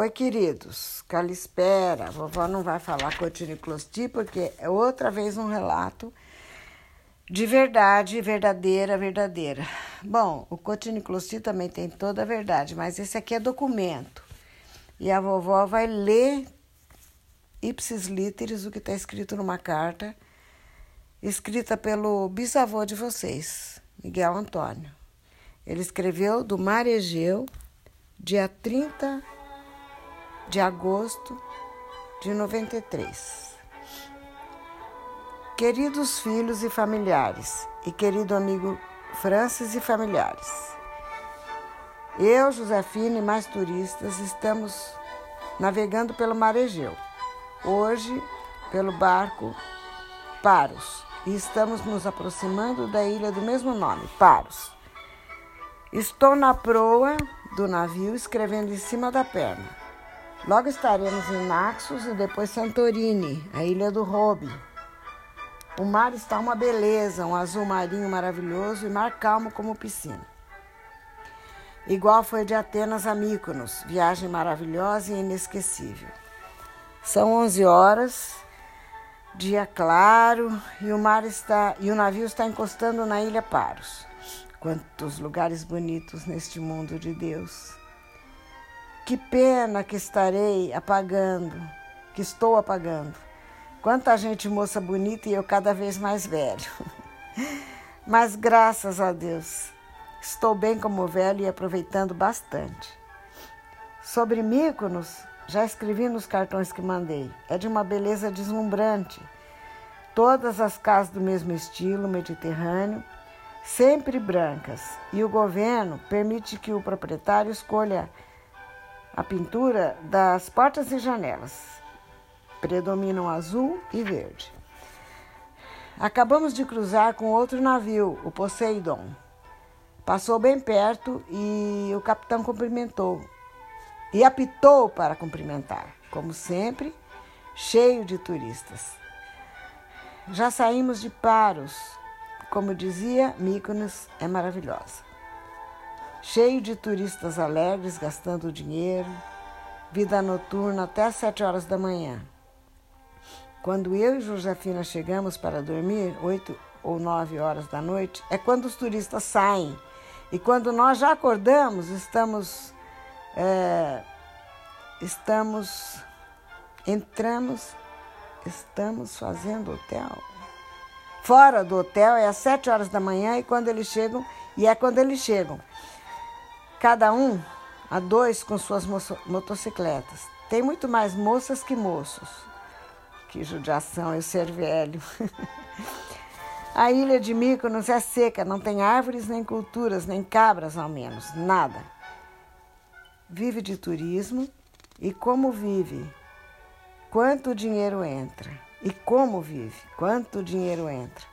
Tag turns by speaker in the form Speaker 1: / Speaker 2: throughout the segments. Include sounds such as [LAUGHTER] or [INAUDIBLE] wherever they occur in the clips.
Speaker 1: Oi, queridos. Calispera. A vovó não vai falar cotiniclosti porque é outra vez um relato de verdade, verdadeira, verdadeira. Bom, o cotiniclosti também tem toda a verdade, mas esse aqui é documento. E a vovó vai ler ipsis literis o que está escrito numa carta escrita pelo bisavô de vocês, Miguel Antônio. Ele escreveu do Mar Egeu, dia 30 de agosto de 93. Queridos filhos e familiares, e querido amigo Francis e familiares, eu, Josefina e mais turistas estamos navegando pelo Mar Egeu, hoje pelo barco Paros, e estamos nos aproximando da ilha do mesmo nome, Paros. Estou na proa do navio escrevendo em cima da perna. Logo estaremos em Naxos e depois Santorini, a ilha do Robe. O mar está uma beleza, um azul marinho maravilhoso e mar calmo como piscina. Igual foi de Atenas a Mykonos, viagem maravilhosa e inesquecível. São 11 horas, dia claro e o mar está e o navio está encostando na ilha Paros. Quantos lugares bonitos neste mundo de Deus. Que pena que estarei apagando, que estou apagando. Quanta gente moça bonita e eu cada vez mais velho. [LAUGHS] Mas graças a Deus, estou bem como velho e aproveitando bastante. Sobre Míconos, já escrevi nos cartões que mandei. É de uma beleza deslumbrante. Todas as casas do mesmo estilo, mediterrâneo, sempre brancas. E o governo permite que o proprietário escolha a pintura das portas e janelas predominam azul e verde. Acabamos de cruzar com outro navio, o Poseidon. Passou bem perto e o capitão cumprimentou e apitou para cumprimentar, como sempre, cheio de turistas. Já saímos de Paros, como dizia, Mykonos é maravilhosa cheio de turistas alegres gastando dinheiro, vida noturna até às sete horas da manhã. Quando eu e Josefina chegamos para dormir, oito ou nove horas da noite, é quando os turistas saem. E quando nós já acordamos, estamos. É, estamos. Entramos, estamos fazendo hotel. Fora do hotel é às sete horas da manhã e quando eles chegam, e é quando eles chegam cada um a dois com suas motocicletas. Tem muito mais moças que moços. Que judiação eu ser velho. [LAUGHS] a ilha de Mykonos é seca, não tem árvores, nem culturas, nem cabras ao menos, nada. Vive de turismo e como vive? Quanto dinheiro entra? E como vive? Quanto dinheiro entra?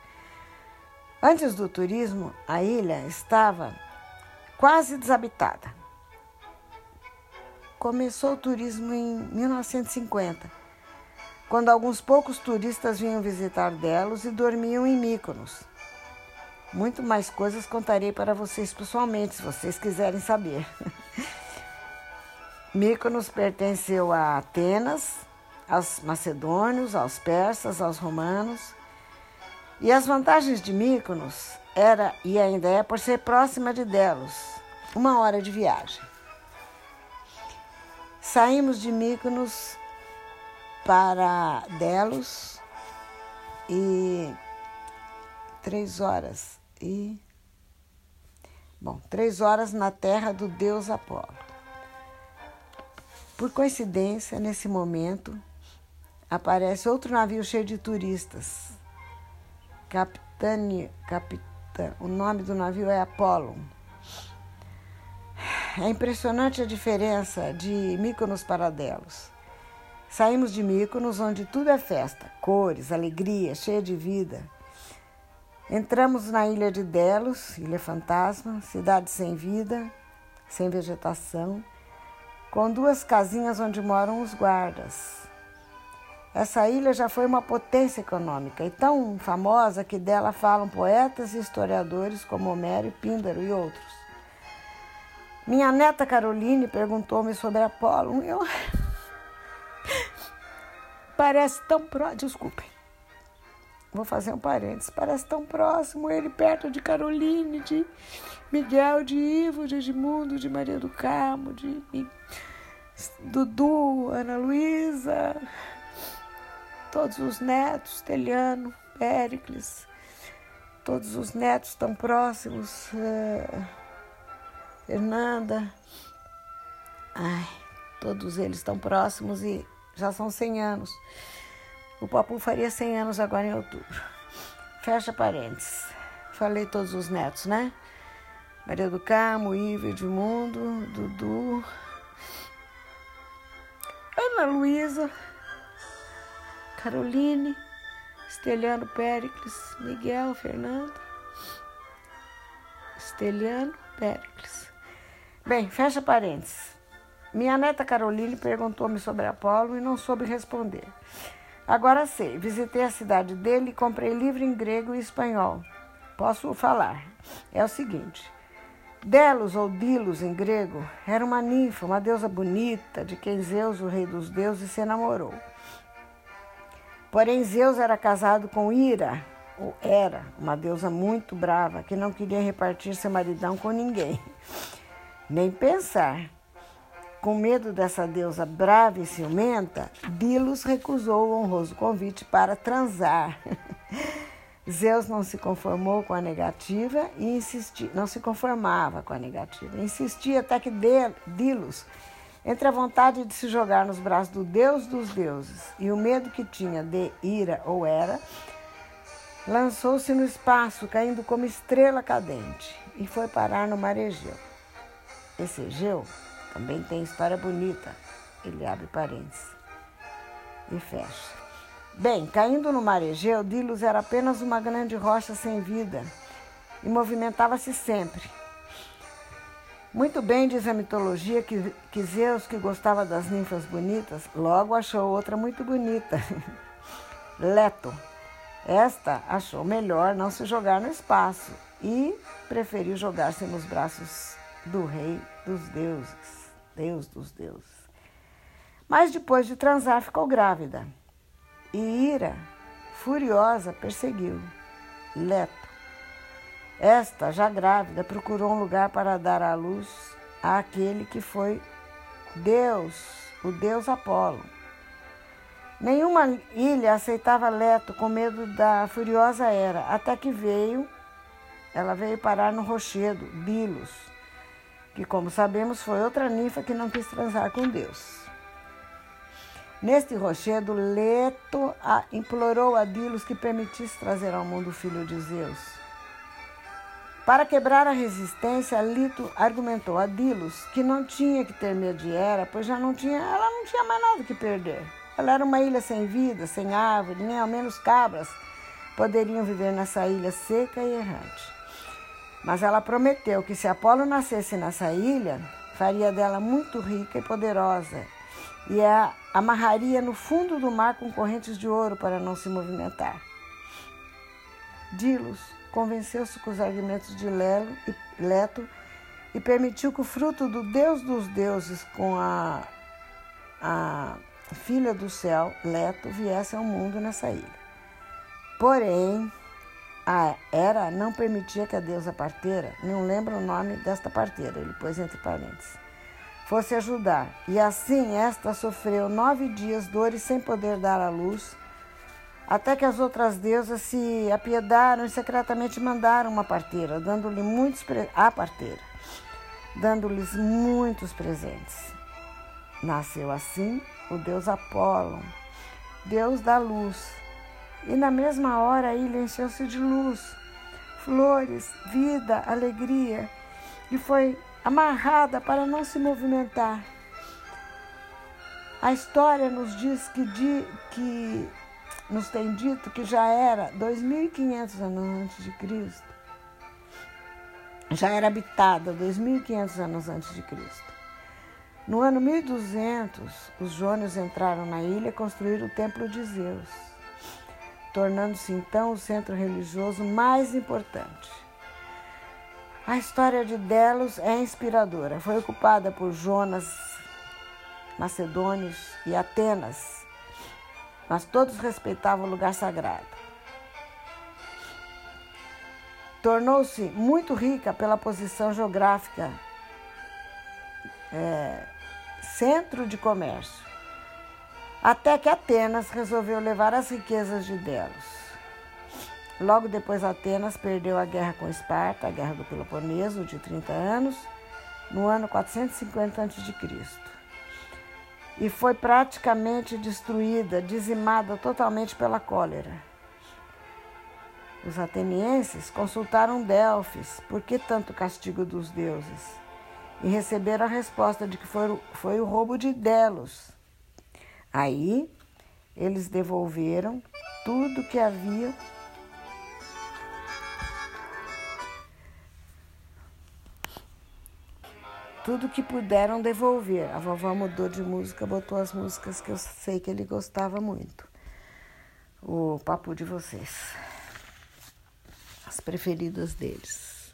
Speaker 1: Antes do turismo, a ilha estava quase desabitada. Começou o turismo em 1950, quando alguns poucos turistas vinham visitar Delos e dormiam em Mykonos. Muito mais coisas contarei para vocês pessoalmente, se vocês quiserem saber. [LAUGHS] Mykonos pertenceu a Atenas, aos macedônios, aos persas, aos romanos. E as vantagens de Mykonos era e ainda é por ser próxima de Delos, uma hora de viagem. Saímos de Mykonos para Delos e três horas e bom três horas na terra do deus Apolo. Por coincidência, nesse momento aparece outro navio cheio de turistas. Capitani, o nome do navio é Apollo. É impressionante a diferença de Mykonos para Delos. Saímos de Mykonos, onde tudo é festa, cores, alegria, cheia de vida. Entramos na ilha de Delos, ilha fantasma, cidade sem vida, sem vegetação, com duas casinhas onde moram os guardas. Essa ilha já foi uma potência econômica e tão famosa que dela falam poetas e historiadores como Homero, Píndaro e outros. Minha neta Caroline perguntou-me sobre Apolo. Eu... [LAUGHS] Parece tão próximo. Desculpem. Vou fazer um parênteses. Parece tão próximo ele perto de Caroline, de Miguel, de Ivo, de Edmundo, de Maria do Carmo, de Dudu, Ana Luísa, todos os netos, Teliano, Péricles, todos os netos tão próximos, uh, Fernanda, ai, todos eles tão próximos e já são 100 anos. O Papu faria 100 anos agora em outubro. Fecha parênteses. Falei todos os netos, né? Maria do Carmo, Ivo, Edmundo, Dudu, Ana Luísa, Caroline, Esteliano Péricles, Miguel, Fernando, Esteliano Péricles. Bem, fecha parênteses. Minha neta Caroline perguntou-me sobre Apolo e não soube responder. Agora sei, visitei a cidade dele e comprei livro em grego e espanhol. Posso falar. É o seguinte: Delos ou Dilos em grego era uma ninfa, uma deusa bonita, de quem Zeus, o rei dos deuses, se enamorou. Porém, Zeus era casado com Ira, ou era, uma deusa muito brava, que não queria repartir seu maridão com ninguém. [LAUGHS] Nem pensar. Com medo dessa deusa brava e ciumenta, Dilos recusou o honroso convite para transar. [LAUGHS] Zeus não se conformou com a negativa e insistia, não se conformava com a negativa, insistia até que Dilos, entre a vontade de se jogar nos braços do Deus dos deuses e o medo que tinha de ira ou era, lançou-se no espaço, caindo como estrela cadente, e foi parar no mar Egeu. Esse Egeu também tem história bonita, ele abre parênteses e fecha. Bem, caindo no mar Egeu, Dilos era apenas uma grande rocha sem vida e movimentava-se sempre. Muito bem, diz a mitologia, que, que Zeus, que gostava das ninfas bonitas, logo achou outra muito bonita, [LAUGHS] Leto. Esta achou melhor não se jogar no espaço e preferiu jogar-se nos braços do rei dos deuses, Deus dos deuses. Mas depois de transar, ficou grávida e Ira, furiosa, perseguiu Leto. Esta, já grávida, procurou um lugar para dar à luz àquele que foi Deus, o Deus Apolo. Nenhuma ilha aceitava Leto com medo da furiosa Era, até que veio, ela veio parar no rochedo, Bilos, que, como sabemos, foi outra ninfa que não quis transar com Deus. Neste rochedo, Leto implorou a Dilos que permitisse trazer ao mundo o filho de Zeus. Para quebrar a resistência, Lito argumentou a Dilos que não tinha que ter medo de Hera, pois já não tinha, ela não tinha mais nada que perder. Ela era uma ilha sem vida, sem árvore, nem ao menos cabras poderiam viver nessa ilha seca e errante. Mas ela prometeu que se Apolo nascesse nessa ilha, faria dela muito rica e poderosa e a amarraria no fundo do mar com correntes de ouro para não se movimentar. Dilos convenceu-se com os argumentos de Lelo e Leto e permitiu que o fruto do Deus dos deuses com a, a filha do céu, Leto, viesse ao mundo nessa ilha. Porém, a Hera não permitia que a deusa parteira, não lembro o nome desta parteira, ele pôs entre parênteses, fosse ajudar. E assim esta sofreu nove dias dores sem poder dar à luz, até que as outras deusas se apiedaram e secretamente mandaram uma parteira, dando-lhe muitos a parteira, dando-lhes muitos presentes. Nasceu assim o deus Apolo, deus da luz. E na mesma hora ilha encheu-se de luz, flores, vida, alegria, e foi amarrada para não se movimentar. A história nos diz que, que nos tem dito que já era 2.500 anos antes de Cristo. Já era habitada 2.500 anos antes de Cristo. No ano 1200, os jônios entraram na ilha e construíram o Templo de Zeus, tornando-se então o centro religioso mais importante. A história de Delos é inspiradora. Foi ocupada por Jonas, Macedônios e Atenas, mas todos respeitavam o lugar sagrado. Tornou-se muito rica pela posição geográfica, é, centro de comércio, até que Atenas resolveu levar as riquezas de Delos. Logo depois, Atenas perdeu a guerra com Esparta, a guerra do Peloponeso, de 30 anos, no ano 450 a.C. E foi praticamente destruída, dizimada totalmente pela cólera. Os atenienses consultaram Delfos por que tanto castigo dos deuses e receberam a resposta de que foi, foi o roubo de Delos. Aí eles devolveram tudo que havia tudo que puderam devolver. A vovó mudou de música, botou as músicas que eu sei que ele gostava muito. O papo de vocês. As preferidas deles.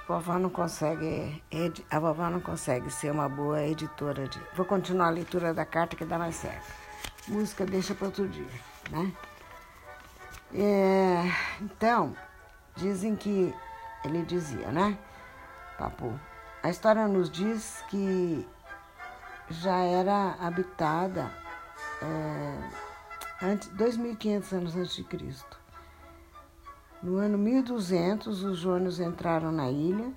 Speaker 1: A vovó não consegue, a vovó não consegue ser uma boa editora de. Vou continuar a leitura da carta que dá mais certo. Música deixa para outro dia, né? É, então, dizem que ele dizia, né, Papu? A história nos diz que já era habitada é, antes, 2.500 anos antes de Cristo. No ano 1200, os jônios entraram na ilha,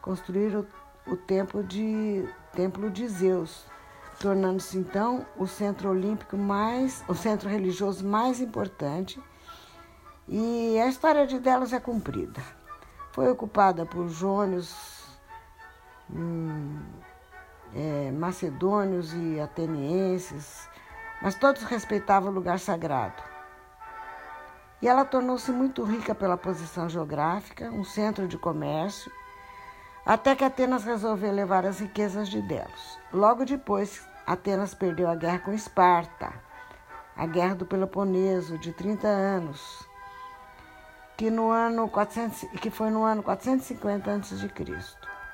Speaker 1: construíram o templo de, templo de Zeus, tornando-se então o centro olímpico mais, o centro religioso mais importante e a história de delas é cumprida. Foi ocupada por jônios, hum, é, macedônios e atenienses, mas todos respeitavam o lugar sagrado. E ela tornou-se muito rica pela posição geográfica, um centro de comércio, até que Atenas resolveu levar as riquezas de Delos. Logo depois, Atenas perdeu a guerra com Esparta, a guerra do Peloponeso, de 30 anos que, no ano 400, que foi no ano 450 a.C.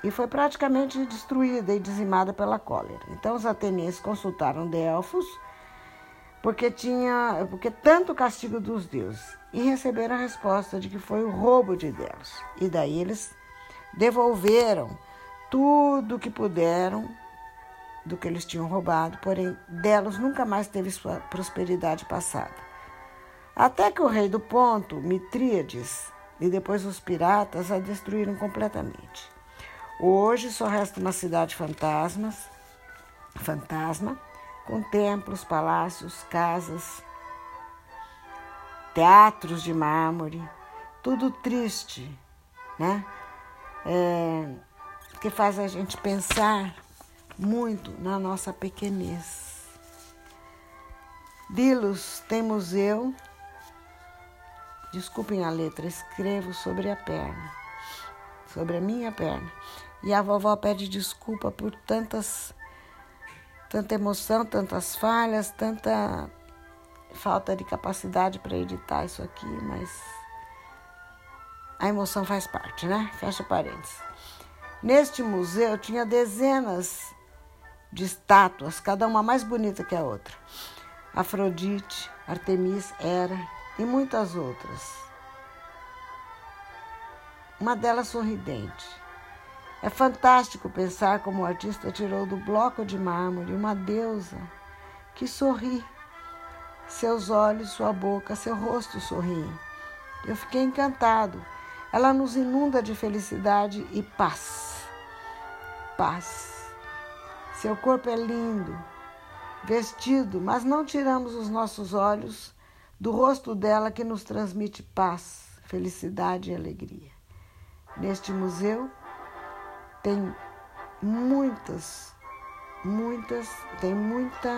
Speaker 1: E foi praticamente destruída e dizimada pela cólera. Então os atenienses consultaram Delfos, porque tinha porque tanto castigo dos deuses, e receberam a resposta de que foi o roubo de Delos. E daí eles devolveram tudo o que puderam do que eles tinham roubado, porém Delos nunca mais teve sua prosperidade passada. Até que o rei do ponto, Mitríades, e depois os piratas a destruíram completamente. Hoje só resta uma cidade fantasmas, fantasma, com templos, palácios, casas, teatros de mármore, tudo triste, né? É, que faz a gente pensar muito na nossa pequenez. Dilos tem museu Desculpem a letra, escrevo sobre a perna, sobre a minha perna. E a vovó pede desculpa por tantas, tanta emoção, tantas falhas, tanta falta de capacidade para editar isso aqui, mas a emoção faz parte, né? Fecha parênteses. Neste museu tinha dezenas de estátuas, cada uma mais bonita que a outra. Afrodite, Artemis, Hera, e muitas outras. Uma delas sorridente. É fantástico pensar como o artista tirou do bloco de mármore uma deusa que sorri. Seus olhos, sua boca, seu rosto sorriem. Eu fiquei encantado. Ela nos inunda de felicidade e paz. Paz. Seu corpo é lindo, vestido, mas não tiramos os nossos olhos do rosto dela que nos transmite paz, felicidade e alegria. Neste museu tem muitas, muitas, tem muita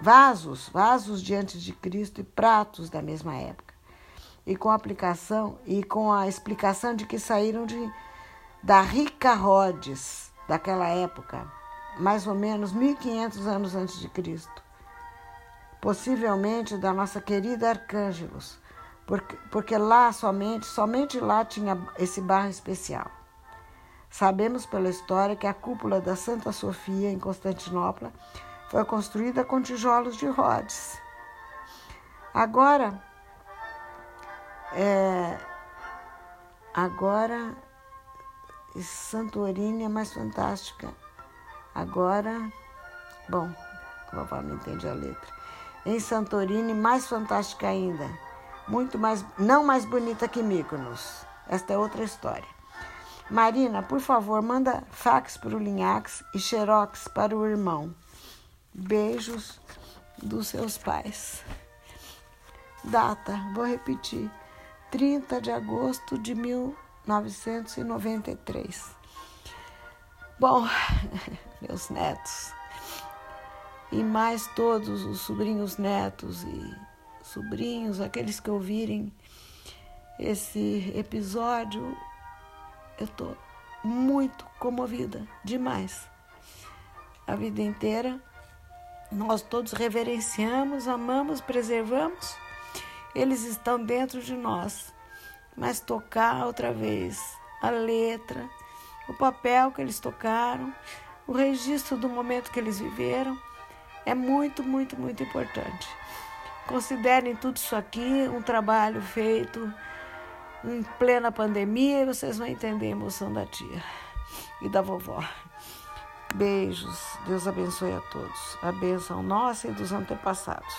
Speaker 1: vasos, vasos diante de Cristo e pratos da mesma época. E com a aplicação e com a explicação de que saíram de da rica Rhodes daquela época, mais ou menos 1500 anos antes de Cristo possivelmente da nossa querida Arcângelos, porque, porque lá somente, somente lá tinha esse barro especial. Sabemos pela história que a cúpula da Santa Sofia em Constantinopla foi construída com tijolos de Rhodes. Agora, é, agora Santorini é mais fantástica. Agora, bom, vovó não entende a letra. Em Santorini, mais fantástica ainda. Muito mais, não mais bonita que Mykonos. Esta é outra história. Marina, por favor, manda fax para o Linhax e xerox para o irmão. Beijos dos seus pais. Data, vou repetir: 30 de agosto de 1993. Bom, [LAUGHS] meus netos e mais todos os sobrinhos netos e sobrinhos, aqueles que ouvirem esse episódio, eu estou muito comovida, demais. A vida inteira nós todos reverenciamos, amamos, preservamos, eles estão dentro de nós. Mas tocar outra vez a letra, o papel que eles tocaram, o registro do momento que eles viveram, é muito, muito, muito importante. Considerem tudo isso aqui um trabalho feito em plena pandemia e vocês vão entender a emoção da tia e da vovó. Beijos. Deus abençoe a todos. A bênção nossa e dos antepassados.